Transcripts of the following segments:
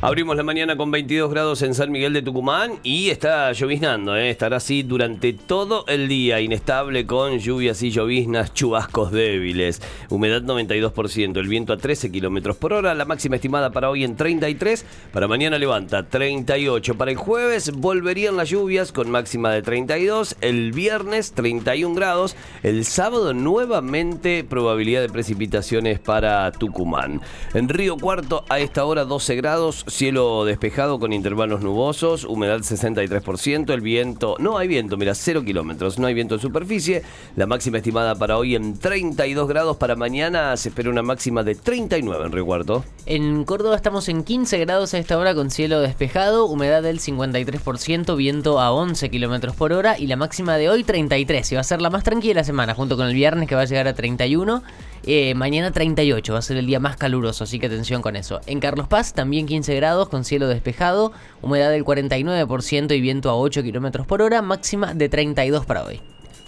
Abrimos la mañana con 22 grados en San Miguel de Tucumán y está lloviznando, ¿eh? estará así durante todo el día, inestable con lluvias y lloviznas, chubascos débiles, humedad 92%, el viento a 13 kilómetros por hora, la máxima estimada para hoy en 33, para mañana levanta 38, para el jueves volverían las lluvias con máxima de 32, el viernes 31 grados, el sábado nuevamente probabilidad de precipitaciones para Tucumán. En Río Cuarto a esta hora 12 grados, cielo despejado con intervalos nubosos, humedad 63%, el viento, no hay viento, mira, 0 kilómetros, no hay viento en superficie, la máxima estimada para hoy en 32 grados, para mañana se espera una máxima de 39 en Río Cuarto. En Córdoba estamos en 15 grados a esta hora con cielo despejado, humedad del 53%, viento a 11 kilómetros por hora y la máxima de hoy 33, y va a ser la más tranquila la semana, junto con el viernes que va a llegar a 31 eh, mañana 38, va a ser el día más caluroso, así que atención con eso. En Carlos Paz también 15 grados con cielo despejado, humedad del 49% y viento a 8 kilómetros por hora, máxima de 32 para hoy.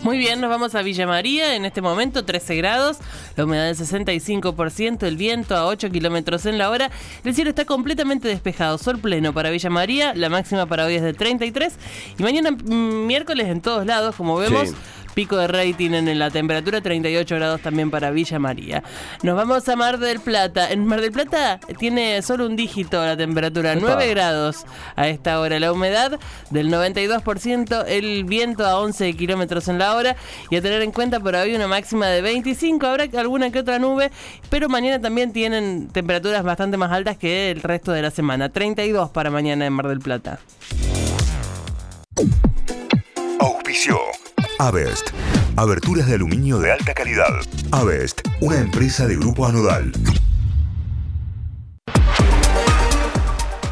Muy bien, nos vamos a Villa María, en este momento 13 grados, la humedad del 65%, el viento a 8 kilómetros en la hora, el cielo está completamente despejado, sol pleno para Villa María, la máxima para hoy es de 33 y mañana mm, miércoles en todos lados, como vemos pico de rating en la temperatura, 38 grados también para Villa María. Nos vamos a Mar del Plata. En Mar del Plata tiene solo un dígito la temperatura, 9 grados a esta hora. La humedad del 92%, el viento a 11 kilómetros en la hora y a tener en cuenta por hoy una máxima de 25. Habrá alguna que otra nube, pero mañana también tienen temperaturas bastante más altas que el resto de la semana. 32 para mañana en Mar del Plata. Auspicio. Avest. Aberturas de aluminio de alta calidad. Avest, una empresa de grupo anodal.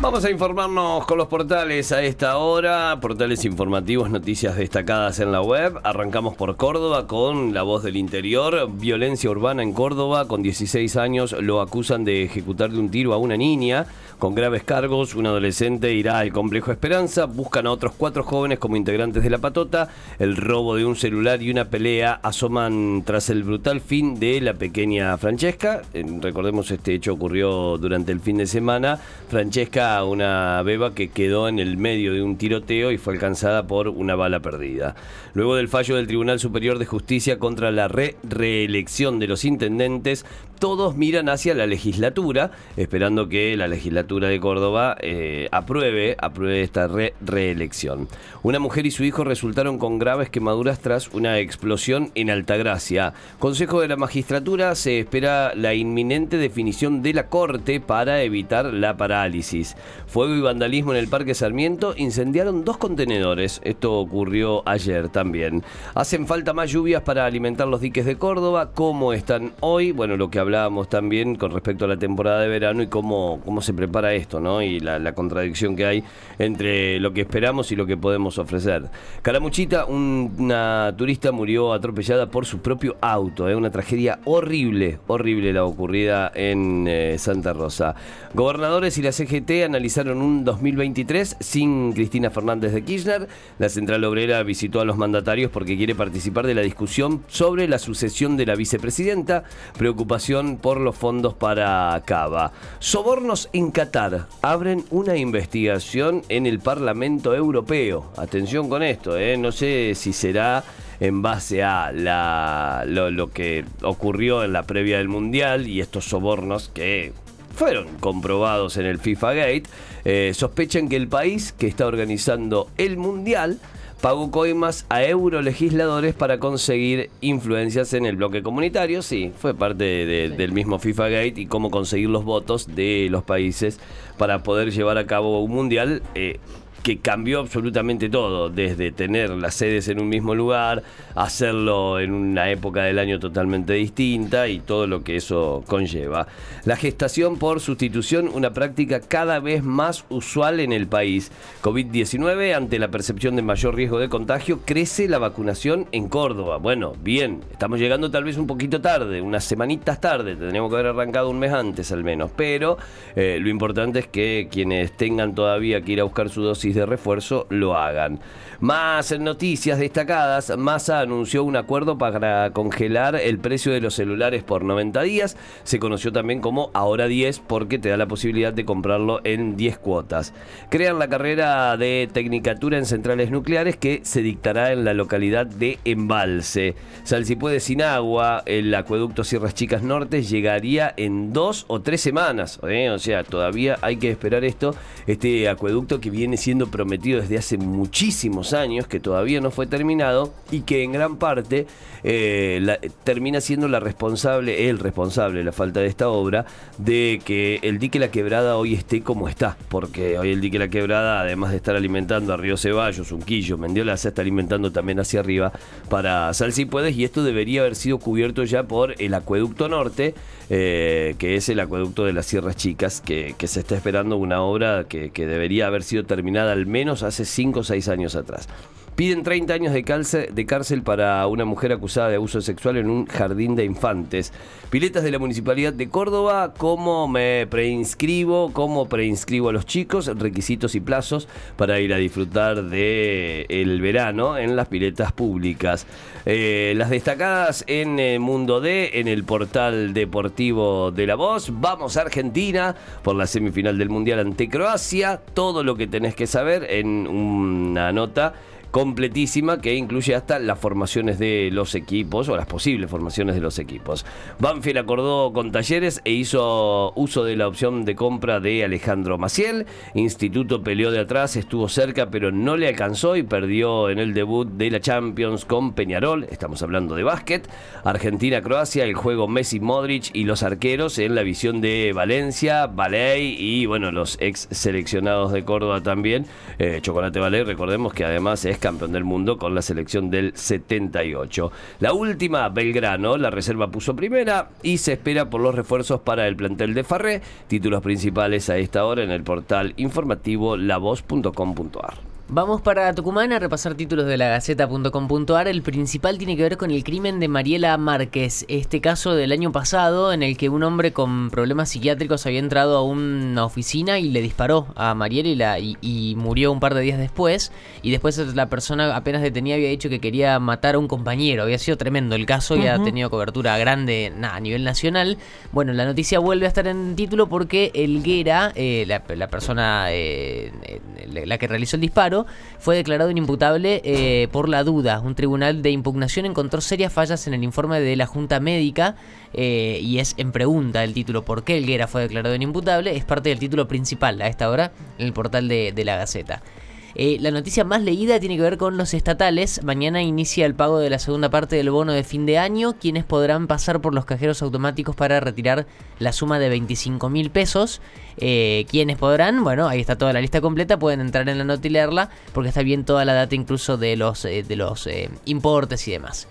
Vamos a informarnos con los portales a esta hora, portales informativos, noticias destacadas en la web. Arrancamos por Córdoba con la voz del interior. Violencia urbana en Córdoba, con 16 años lo acusan de ejecutar de un tiro a una niña. Con graves cargos, un adolescente irá al complejo Esperanza. Buscan a otros cuatro jóvenes como integrantes de la patota. El robo de un celular y una pelea asoman tras el brutal fin de la pequeña Francesca. Eh, recordemos, este hecho ocurrió durante el fin de semana. Francesca una beba que quedó en el medio de un tiroteo y fue alcanzada por una bala perdida. Luego del fallo del Tribunal Superior de Justicia contra la reelección de los intendentes, todos miran hacia la legislatura, esperando que la legislatura de Córdoba eh, apruebe, apruebe esta reelección. Una mujer y su hijo resultaron con graves quemaduras tras una explosión en Altagracia. Consejo de la Magistratura se espera la inminente definición de la Corte para evitar la parálisis. Fuego y vandalismo en el Parque Sarmiento incendiaron dos contenedores. Esto ocurrió ayer también. Hacen falta más lluvias para alimentar los diques de Córdoba. ¿Cómo están hoy? Bueno, lo que hablábamos también con respecto a la temporada de verano y cómo, cómo se prepara esto, ¿no? Y la, contradicción que hay entre lo que esperamos y lo que podemos ofrecer. Caramuchita, una turista murió atropellada por su propio auto. ¿eh? Una tragedia horrible, horrible la ocurrida en eh, Santa Rosa. Gobernadores y la CGT analizaron un 2023 sin Cristina Fernández de Kirchner. La Central Obrera visitó a los mandatarios porque quiere participar de la discusión sobre la sucesión de la vicepresidenta. Preocupación por los fondos para Cava. Sobornos en Qatar. Abren una investigación en el Parlamento Europeo. Atención con esto, ¿eh? no sé si será en base a lo, que ocurrió en la previa del Mundial y estos sobornos que fueron comprobados en el FIFA Gate, eh, sospechan que el país que está organizando el Mundial pagó coimas a eurolegisladores para conseguir influencias en el bloque comunitario. Sí, fue parte del mismo FIFA Gate y cómo conseguir los votos de los países para poder llevar a cabo un mundial. Eh, que cambió absolutamente todo, desde tener las sedes en un mismo lugar, hacerlo en una época del año totalmente distinta y todo lo que eso conlleva. La gestación por sustitución, una práctica cada vez más usual en el país. COVID-19, ante la percepción de mayor riesgo de contagio, crece la vacunación en Córdoba. Bueno, bien, estamos llegando tal vez un poquito tarde, unas semanitas tarde, tendríamos que haber arrancado un mes antes al menos, pero eh, lo importante es que quienes tengan todavía que ir a buscar su dosis de refuerzo lo hagan. Más noticias destacadas. Massa anunció un acuerdo para congelar el precio de los celulares por 90 días. Se conoció también como Ahora 10 porque te da la posibilidad de comprarlo en 10 cuotas. Crean la carrera de Tecnicatura en centrales nucleares que se dictará en la localidad de Embalse. Sal si puede sin agua, el acueducto Sierras Chicas Norte llegaría en dos o tres semanas. ¿eh? O sea, todavía hay que esperar esto. Este acueducto que viene siendo prometido desde hace muchísimos años, que todavía no fue terminado y que en gran parte eh, termina siendo la responsable, el responsable, la falta de esta obra, de que el dique La Quebrada hoy esté como está. Porque hoy el dique La Quebrada, además de estar alimentando a Río Ceballos, Unquillo, Mendiola, se está alimentando también hacia arriba para Sal si puedes y esto debería haber sido cubierto ya por el acueducto norte, eh, que es el acueducto de las Sierras Chicas, que, se está esperando una obra que, que debería haber sido terminada al menos hace 5 o 6 años atrás. Piden 30 años de cárcel, de cárcel para una mujer acusada de abuso sexual en un jardín de infantes. Piletas de la Municipalidad de Córdoba, cómo me preinscribo, cómo preinscribo a los chicos, requisitos y plazos para ir a disfrutar del el verano en las piletas públicas. Eh, las destacadas en eh, Mundo D, en el portal deportivo de La Voz. Vamos a Argentina por la semifinal del Mundial ante Croacia. Todo lo que tenés que saber en una nota completísima que incluye hasta las formaciones de los equipos o las posibles formaciones de los equipos. Banfield acordó con Talleres e hizo uso de la opción de compra de Alejandro Maciel. Instituto peleó de atrás, estuvo cerca pero no le alcanzó y perdió en el debut de la Champions con Peñarol. Estamos hablando de básquet. Argentina-Croacia, el juego Messi-Modric y los arqueros en la visión de Valencia, Baley y bueno, los ex seleccionados de Córdoba también. Eh, Chocolate Baley, recordemos que además es campeón del mundo con la selección del 78. La última, Belgrano, la reserva puso primera y se espera por los refuerzos para el plantel de Farré. Títulos principales a esta hora en el portal informativo lavoz.com.ar. Vamos para Tucumán a repasar títulos de la Gaceta.com.ar. El principal tiene que ver con el crimen de Mariela Márquez. Este caso del año pasado en el que un hombre con problemas psiquiátricos había entrado a una oficina y le disparó a Mariela y, murió un par de días después. Y después la persona apenas detenida había dicho que quería matar a un compañero. Había sido tremendo el caso y ha tenido cobertura grande a nivel nacional. Bueno, la noticia vuelve a estar en título porque Elguera, eh, la, persona, eh, la que realizó el disparo, fue declarado inimputable eh, por la duda. Un tribunal de impugnación encontró serias fallas en el informe de la Junta Médica eh, y es en pregunta el título ¿Por qué Elguera fue declarado inimputable? Es parte del título principal a esta hora en el portal de la Gaceta. Eh, la noticia más leída tiene que ver con los estatales. Mañana inicia el pago de la segunda parte del bono de fin de año, quienes podrán pasar por los cajeros automáticos para retirar la suma de 25 mil pesos. Eh, quienes podrán, bueno, ahí está toda la lista completa, pueden entrar en la nota y leerla, porque está bien toda la data incluso de los, eh, de los importes y demás.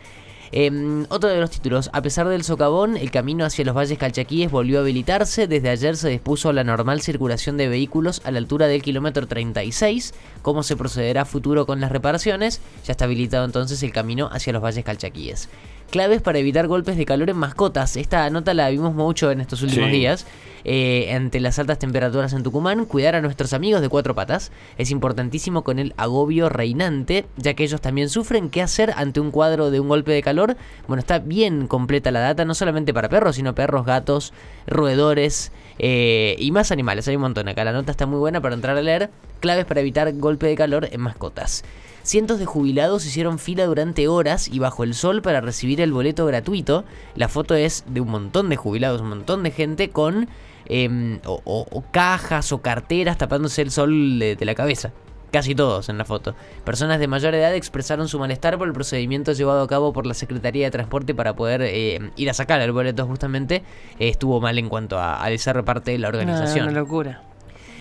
Em, otro de los títulos, a pesar del socavón, el camino hacia los valles calchaquíes volvió a habilitarse. Desde ayer se dispuso la normal circulación de vehículos a la altura del kilómetro 36. ¿Cómo se procederá a futuro con las reparaciones? Ya está habilitado entonces el camino hacia los valles calchaquíes claves para evitar golpes de calor en mascotas. Esta nota la vimos mucho en estos últimos días. Eh, ante las altas temperaturas en Tucumán, cuidar a nuestros amigos de cuatro patas es importantísimo con el agobio reinante, ya que ellos también sufren. ¿Qué hacer ante un cuadro de un golpe de calor? Bueno, está bien completa la data, no solamente para perros, sino perros, gatos, roedores eh, y más animales. Hay un montón acá. La nota está muy buena para entrar a leer. Claves para evitar golpe de calor en mascotas. Cientos de jubilados hicieron fila durante horas y bajo el sol para recibir el boleto gratuito. La foto es de un montón de jubilados, un montón de gente con em, o, cajas o carteras tapándose el sol de, la cabeza. Casi todos en la foto. Personas de mayor edad expresaron su malestar por el procedimiento llevado a cabo por la Secretaría de Transporte para poder em, ir a sacar el boleto justamente. estuvo mal en cuanto a, a esa parte de la organización. una locura.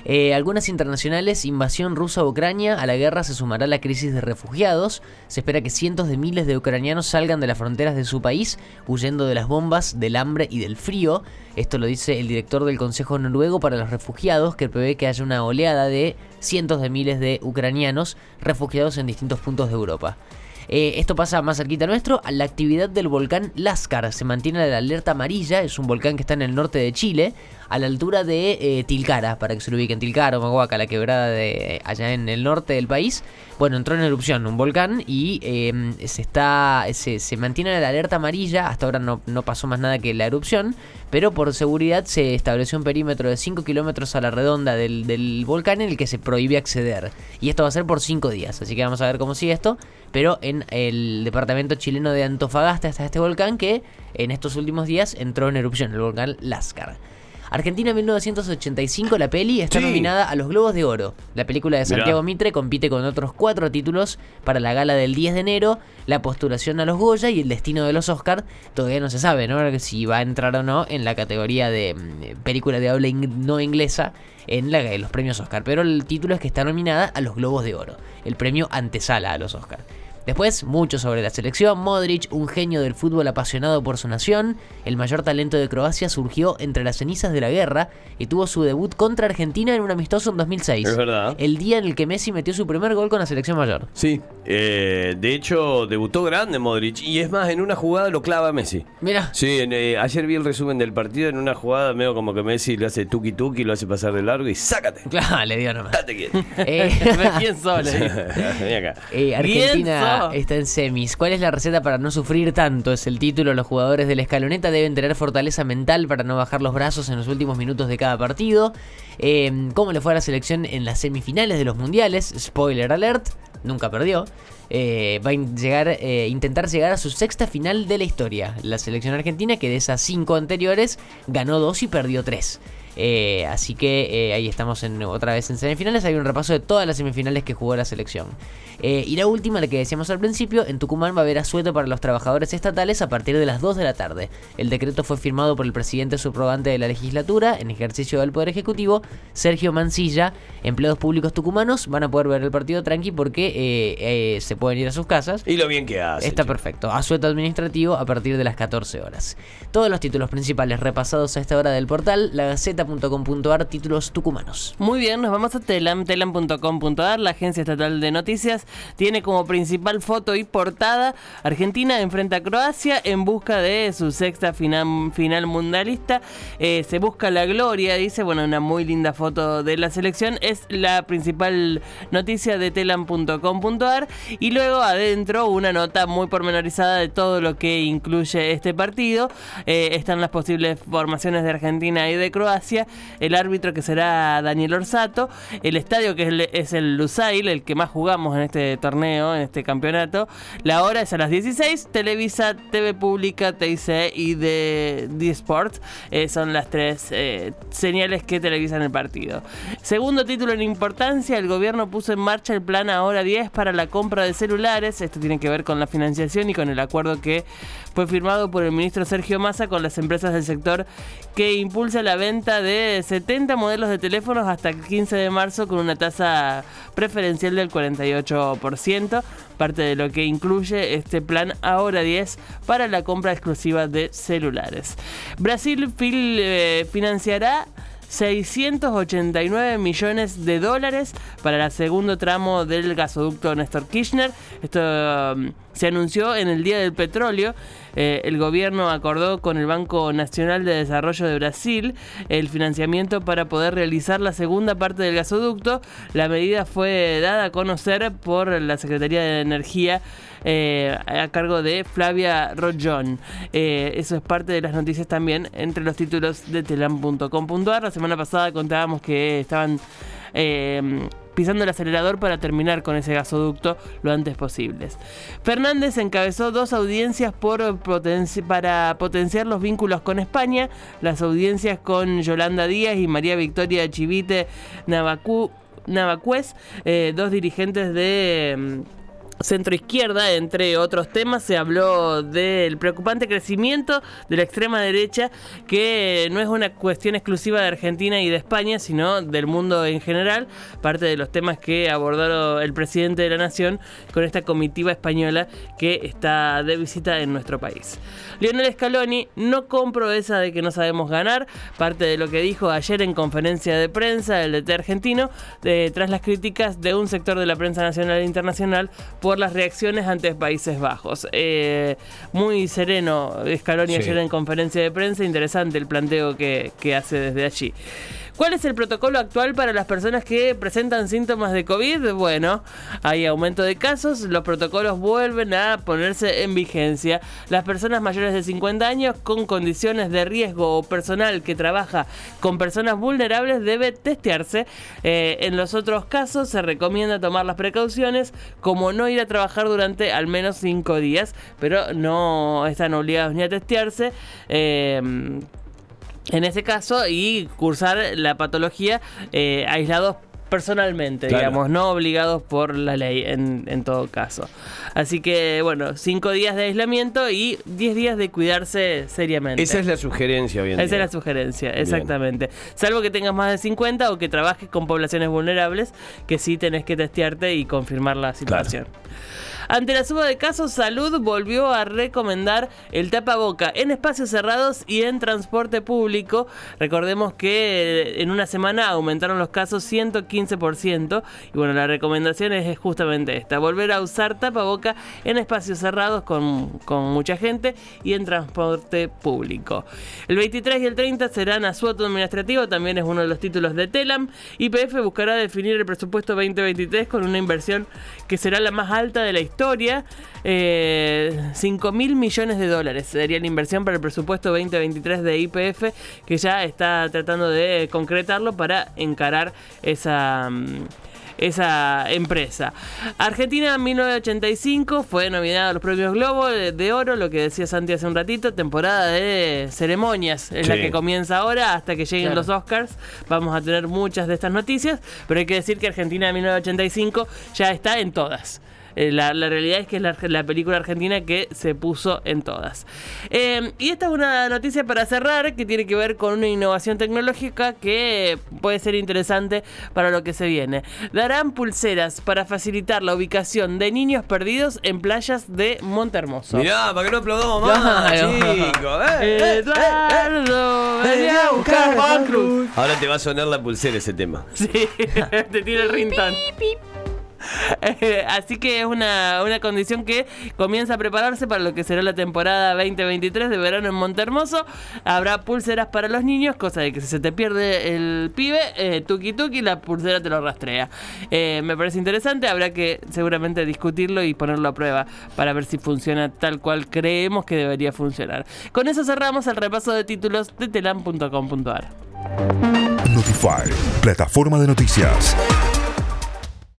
Eh, algunas internacionales, invasión rusa a Ucrania, a la guerra se sumará la crisis de refugiados. Se espera que cientos de miles de ucranianos salgan de las fronteras de su país, huyendo de las bombas, del hambre y del frío. Esto lo dice el director del Consejo Noruego para los Refugiados, que prevé que haya una oleada de cientos de miles de ucranianos refugiados en distintos puntos de Europa. Eh, esto pasa más cerquita nuestro. La actividad del volcán Lascar se mantiene en la alerta amarilla. Es un volcán que está en el norte de Chile. A la altura de eh, Tilcara, para que se lo ubiquen. Tilcara, Omahuaca, la quebrada de allá en el norte del país. Bueno, entró en erupción un volcán y eh, se está se, mantiene la alerta amarilla. Hasta ahora no, pasó más nada que la erupción, pero por seguridad se estableció un perímetro de 5 kilómetros a la redonda del, volcán en el que se prohíbe acceder. Y esto va a ser por 5 días, así que vamos a ver cómo sigue esto. Pero en el departamento chileno de Antofagasta está este volcán que en estos últimos días entró en erupción, el volcán Lascar. Argentina 1985, la peli, está Sí. nominada a los Globos de Oro. La película de Mirá. Santiago Mitre compite con otros cuatro títulos para la gala del 10 de enero, la postulación a los Goya y el destino de los Oscar. Todavía no se sabe, ¿no? Si va a entrar o no en la categoría de mm, película de habla no inglesa en, la, en los premios Oscar. Pero el título es que está nominada a los Globos de Oro, el premio antesala a los Oscar. Después, mucho sobre la selección. Modric, un genio del fútbol apasionado por su nación. El mayor talento de Croacia surgió entre las cenizas de la guerra y tuvo su debut contra Argentina en un amistoso en 2006. Es verdad. El día en el que Messi metió su primer gol con la selección mayor. Sí, eh, de hecho debutó grande Modric y es más, en una jugada lo clava Messi. Mira, Sí, en, eh, ayer vi el resumen del partido, en una jugada medio como que Messi le hace tuki tuki, lo hace pasar de largo y sácate. claro, le dio nomás. Date quieto. Eh, solo. Vení acá. Eh, Argentina Está en semis. ¿Cuál es la receta para no sufrir tanto? Es el título. Los jugadores de la escaloneta deben tener fortaleza mental para no bajar los brazos en los últimos minutos de cada partido. Eh, ¿Cómo le fue a la selección en las semifinales de los mundiales? Spoiler alert, nunca perdió. Eh, va a llegar, eh, intentar llegar a su sexta final de la historia. La selección argentina, que de esas cinco anteriores ganó dos y perdió tres. Eh, así que eh, ahí estamos en, otra vez en semifinales. Hay un repaso de todas las semifinales que jugó la selección. Eh, y la última, la que decíamos al principio, en Tucumán va a haber asueto para los trabajadores estatales a partir de las 2 de la tarde. El decreto fue firmado por el presidente subrogante de la legislatura en ejercicio del Poder Ejecutivo, Sergio Mancilla. Empleados públicos tucumanos van a poder ver el partido tranqui porque se pueden ir a sus casas. Y lo bien que hace. Está chico. perfecto. Asueto administrativo a partir de las 14 horas. Todos los títulos principales repasados a esta hora del portal, lagaceta.com.ar, títulos tucumanos. Muy bien, nos vamos a Telam, telam.com.ar, la agencia estatal de noticias, tiene como principal foto y portada Argentina enfrenta a Croacia en busca de su sexta final, final mundialista. Eh, se busca la gloria, dice, bueno, una muy linda foto de la selección, es la principal noticia de telam.com.ar y luego adentro una nota muy pormenorizada de todo lo que incluye este partido. Eh, están las posibles formaciones de Argentina y de Croacia, el árbitro que será Daniel Orsato, el estadio que es el, Lusail, el que más jugamos en este torneo, en este campeonato. La hora es a las 16, Televisa, TV Pública, TIC y de The Sport eh, son las tres eh, señales que televisan el partido. Segundo título en importancia, el gobierno puso en marcha el plan Ahora 10 para la compra de celulares. Esto tiene que ver con la financiación y con el acuerdo que fue firmado por el ministro Sergio Massa con las empresas del sector que impulsa la venta de 70 modelos de teléfonos hasta el 15 de marzo con una tasa preferencial del 48%, parte de lo que incluye este plan Ahora 10 para la compra exclusiva de celulares. Brasil fil- eh, financiará 689 millones de dólares para el segundo tramo del gasoducto Néstor Kirchner. Esto um, se anunció en el Día del Petróleo. Eh, el gobierno acordó con el Banco Nacional de Desarrollo de Brasil el financiamiento para poder realizar la segunda parte del gasoducto. La medida fue dada a conocer por la Secretaría de Energía eh, a cargo de Flavia Rollón. Eh, eso es parte de las noticias también entre los títulos de telam.com.ar. La semana pasada contábamos que estaban eh, pisando el acelerador para terminar con ese gasoducto lo antes posible. Fernández encabezó dos audiencias para potenciar los vínculos con España, las audiencias con Yolanda Díaz y María Victoria Chivite Navacués, eh, dos dirigentes de... mm, centro izquierda, entre otros temas, se habló del preocupante crecimiento de la extrema derecha, que no es una cuestión exclusiva de Argentina y de España, sino del mundo en general, parte de los temas que abordó el presidente de la Nación con esta comitiva española que está de visita en nuestro país. Lionel Scaloni, no compro esa de que no sabemos ganar, parte de lo que dijo ayer en conferencia de prensa el DT argentino, de- tras las críticas de un sector de la prensa nacional e internacional por las reacciones ante Países Bajos. Eh, muy sereno Scaloni Sí. ayer en conferencia de prensa, interesante el planteo que, que hace desde allí. ¿Cuál es el protocolo actual para las personas que presentan síntomas de COVID? Bueno, hay aumento de casos, los protocolos vuelven a ponerse en vigencia. Las personas mayores de 50 años con condiciones de riesgo o personal que trabaja con personas vulnerables debe testearse. Eh, en los otros casos se recomienda tomar las precauciones como no ir a trabajar durante al menos 5 días, pero no están obligados ni a testearse. Eh, en ese caso y cursar la patología eh, aislados personalmente, Claro. digamos, no obligados por la ley en, en todo caso. Así que, bueno, cinco días de aislamiento y 10 días de cuidarse seriamente. Esa es la sugerencia hoy en Esa día. es la sugerencia, exactamente. Salvo que tengas más de 50 o que trabajes con poblaciones vulnerables, que sí tenés que testearte y confirmar la situación. Ante la suba de casos, Salud volvió a recomendar el tapaboca en espacios cerrados y en transporte público. Recordemos que eh, en una semana aumentaron los casos 115% y bueno, la recomendación es justamente esta, volver a usar tapaboca en espacios cerrados con, con mucha gente y en transporte público. El 23 y el 30 serán asueto administrativo, también es uno de los títulos de Telam. YPF buscará definir el presupuesto 2023 con una inversión que será la más alta de la historia. Eh, 5 mil millones de dólares sería la inversión para el presupuesto 2023 de IPF, que ya está tratando de concretarlo para encarar esa... mm, esa empresa. Argentina 1985 fue nominada a los premios Globo de, de Oro, lo que decía Santi hace un ratito, temporada de ceremonias, es la que comienza ahora hasta que lleguen Claro. los Oscars. Vamos a tener muchas de estas noticias, pero hay que decir que Argentina 1985 ya está en todas. Eh, La, la realidad es que es la, la película argentina que se puso en todas. Eh, y esta es una noticia para cerrar que tiene que ver con una innovación tecnológica que puede ser interesante para lo que se viene. Darán pulseras para facilitar la ubicación de niños perdidos en playas de Montermoso. Mirá, para que no aplaudamos más, chicos. Eh, eh, eh, Eduardo, eh. a buscar Juan Cruz. Ahora te va a sonar la pulsera ese tema. Sí, te tiene el rintón. Así que es una, una condición que comienza a prepararse para lo que será la temporada 2023 de verano en Montermoso. Habrá pulseras para los niños, cosa de que si se te pierde el pibe, eh, tuki tuki, la pulsera te lo rastrea. Eh, me parece interesante, habrá que seguramente discutirlo y ponerlo a prueba para ver si funciona tal cual creemos que debería funcionar. Con eso cerramos el repaso de títulos de telam.com.ar. Notify, plataforma de noticias.